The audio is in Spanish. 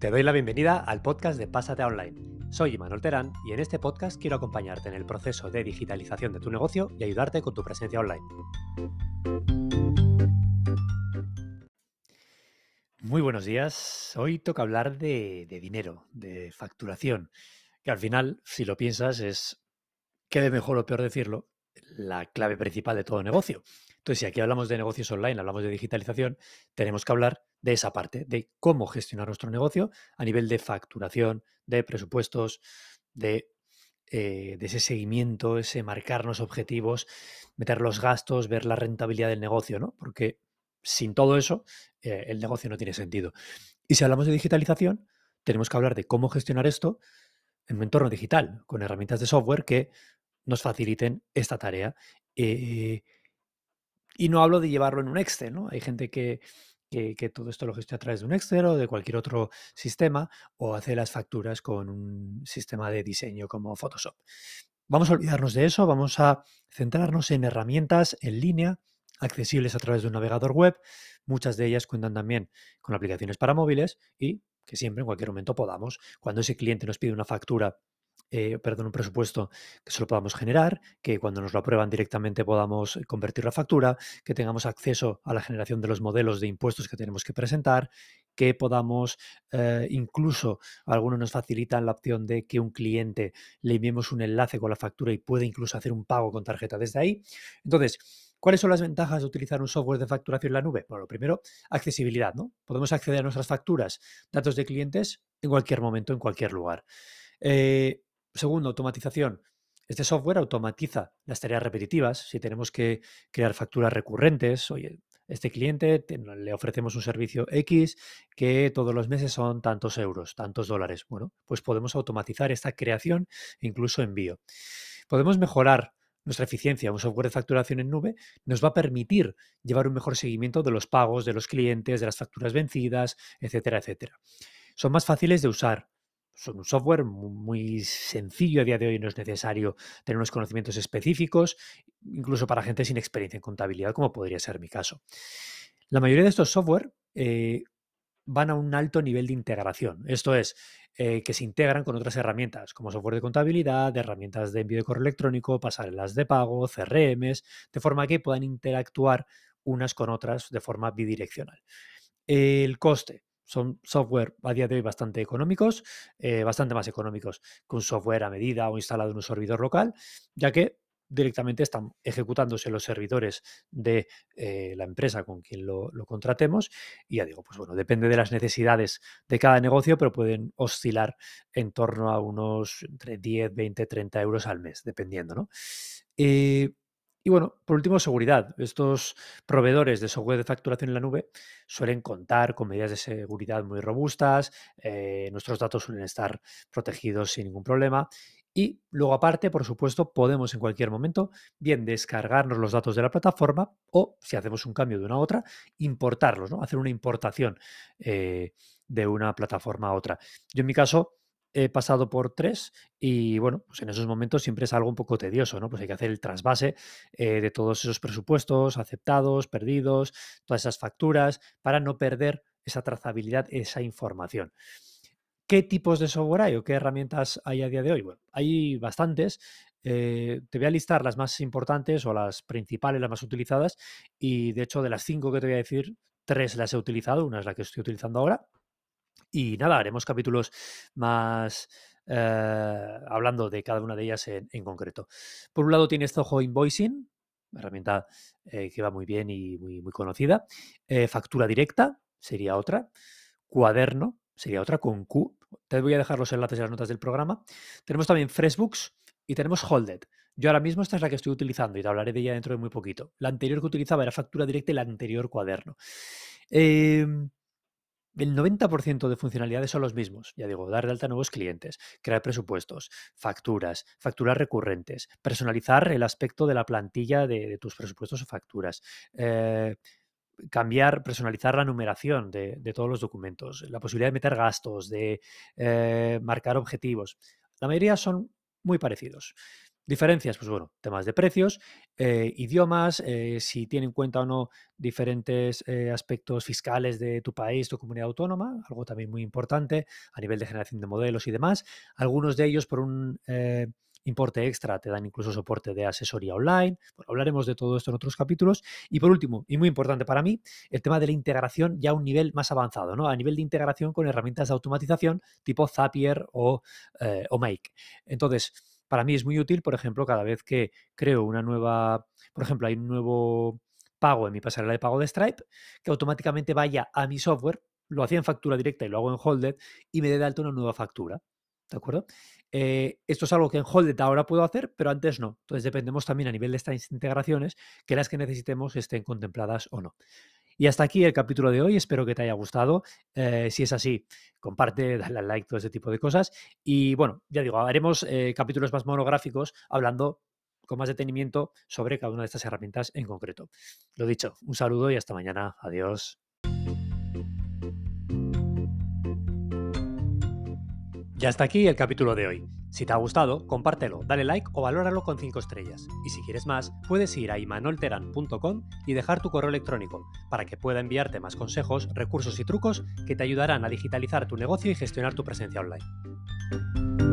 Te doy la bienvenida al podcast de Pásate Online. Soy Imanol Terán y en este podcast quiero acompañarte en el proceso de digitalización de tu negocio y ayudarte con tu presencia online. Muy buenos días. Hoy toca hablar de, dinero, de facturación, que al final, si lo piensas, es, quede mejor o peor decirlo, la clave principal de todo negocio. Entonces, si aquí hablamos de negocios online, hablamos de digitalización, tenemos que hablar de esa parte, de cómo gestionar nuestro negocio a nivel de facturación, de presupuestos, de, eh, ese seguimiento, ese marcarnos objetivos, meter los gastos, ver la rentabilidad del negocio, ¿no? Porque sin todo eso, eh, el negocio no tiene sentido. Y si hablamos de digitalización, tenemos que hablar de cómo gestionar esto en un entorno digital, con herramientas de software que nos faciliten esta tarea. Eh, y no hablo de llevarlo en un Excel, ¿no? Hay gente que, todo esto lo gestiona a través de un Excel o de cualquier otro sistema o hace las facturas con un sistema de diseño como Photoshop. Vamos a olvidarnos de eso, vamos a centrarnos en herramientas en línea accesibles a través de un navegador web. Muchas de ellas cuentan también con aplicaciones para móviles y que siempre en cualquier momento podamos, cuando ese cliente nos pide una factura eh, perdón, un presupuesto que se lo podamos generar, que cuando nos lo aprueban directamente podamos convertir la factura, que tengamos acceso a la generación de los modelos de impuestos que tenemos que presentar, que podamos, eh, incluso algunos nos facilitan la opción de que un cliente le enviemos un enlace con la factura y puede incluso hacer un pago con tarjeta desde ahí. Entonces, ¿Cuáles son las ventajas de utilizar un software de facturación en la nube? Bueno, lo primero, accesibilidad, ¿no? Podemos acceder a nuestras facturas, datos de clientes en cualquier momento, en cualquier lugar. Eh, Segundo, automatización. Este software automatiza las tareas repetitivas. Si tenemos que crear facturas recurrentes, oye, este cliente le ofrecemos un servicio X que todos los meses son tantos euros, tantos dólares. Bueno, pues podemos automatizar esta creación e incluso envío. Podemos mejorar nuestra eficiencia. Un software de facturación en nube nos va a permitir llevar un mejor seguimiento de los pagos de los clientes, de las facturas vencidas, etcétera, etcétera. Son más fáciles de usar, son un software muy sencillo a día de hoy, no es necesario tener unos conocimientos específicos, incluso para gente sin experiencia en contabilidad, como podría ser mi caso. La mayoría de estos software eh, van a un alto nivel de integración, esto es, eh, que se integran con otras herramientas, como software de contabilidad, herramientas de envío de correo electrónico, pasarelas de pago, CRMs, de forma que puedan interactuar unas con otras de forma bidireccional. El coste, son software a día de hoy bastante económicos, eh, bastante más económicos que un software a medida o instalado en un servidor local, ya que directamente están ejecutándose los servidores de eh, la empresa con quien lo, contratemos. Y ya digo, pues bueno, depende de las necesidades de cada negocio, pero pueden oscilar en torno a unos entre 10, 20, 30 euros al mes, dependiendo, ¿no? Eh, y bueno, por último, seguridad. Estos proveedores de software de facturación en la nube suelen contar con medidas de seguridad muy robustas, eh, nuestros datos suelen estar protegidos sin ningún problema. Y luego aparte, por supuesto, podemos en cualquier momento bien descargarnos los datos de la plataforma o, si hacemos un cambio de una a otra, importarlos, ¿no? hacer una importación eh, de una plataforma a otra. Yo en mi caso he pasado por tres y bueno, pues en esos momentos siempre es algo un poco tedioso, ¿no? Pues hay que hacer el trasvase eh, de todos esos presupuestos aceptados, perdidos, todas esas facturas, para no perder esa trazabilidad, esa información. ¿Qué tipos de software hay o qué herramientas hay a día de hoy? Bueno, hay bastantes. Eh, te voy a listar las más importantes o las principales, las más utilizadas. Y de hecho, de las cinco que te voy a decir, tres las he utilizado. Una es la que estoy utilizando ahora y nada, haremos capítulos más eh, hablando de cada una de ellas en, concreto. Por un lado tienes Zoho Invoicing, herramienta eh, que va muy bien y muy, muy conocida. Eh, factura directa sería otra. Cuaderno sería otra con Q. Te voy a dejar los enlaces en las notas del programa. Tenemos también FreshBooks y tenemos Holded. Yo ahora mismo esta es la que estoy utilizando y te hablaré de ella dentro de muy poquito. La anterior que utilizaba era factura directa y la anterior cuaderno. Eh, el 90% de funcionalidades son los mismos. Ya digo, dar de alta a nuevos clientes, crear presupuestos, facturas, facturas recurrentes, personalizar el aspecto de la plantilla de, tus presupuestos o facturas. Eh, cambiar, personalizar la numeración de, todos los documentos, la posibilidad de meter gastos, de eh, marcar objetivos. La mayoría son muy parecidos. Diferencias, pues bueno, temas de precios, eh, idiomas, eh, si tiene en cuenta o no diferentes eh, aspectos fiscales de tu país, tu comunidad autónoma, algo también muy importante a nivel de generación de modelos y demás. Algunos de ellos por un importe extra te dan incluso soporte de asesoría online. Bueno, hablaremos de todo esto en otros capítulos. Y por último, y muy importante para mí, el tema de la integración ya a un nivel más avanzado, ¿no? A nivel de integración con herramientas de automatización tipo Zapier o, o Make. Entonces, para mí es muy útil, por ejemplo, cada vez que creo una nueva, por ejemplo, hay un nuevo pago en mi pasarela de pago de Stripe, que automáticamente vaya a mi software, lo hacía en factura directa y lo hago en Holded y me dé de alta una nueva factura. ¿De acuerdo? Eh, esto es algo que en Holded ahora puedo hacer, pero antes no. Entonces dependemos también a nivel de estas integraciones que las que necesitemos estén contempladas o no. Y hasta aquí el capítulo de hoy. Espero que te haya gustado. Eh, si es así, comparte, dale al like, todo ese tipo de cosas. Y bueno, ya digo, haremos eh, capítulos más monográficos hablando con más detenimiento sobre cada una de estas herramientas en concreto. Lo dicho, un saludo y hasta mañana. Adiós. Ya está aquí el capítulo de hoy. Si te ha gustado, compártelo, dale like o valóralo con 5 estrellas. Y si quieres más, puedes ir a imanolteran.com y dejar tu correo electrónico para que pueda enviarte más consejos, recursos y trucos que te ayudarán a digitalizar tu negocio y gestionar tu presencia online.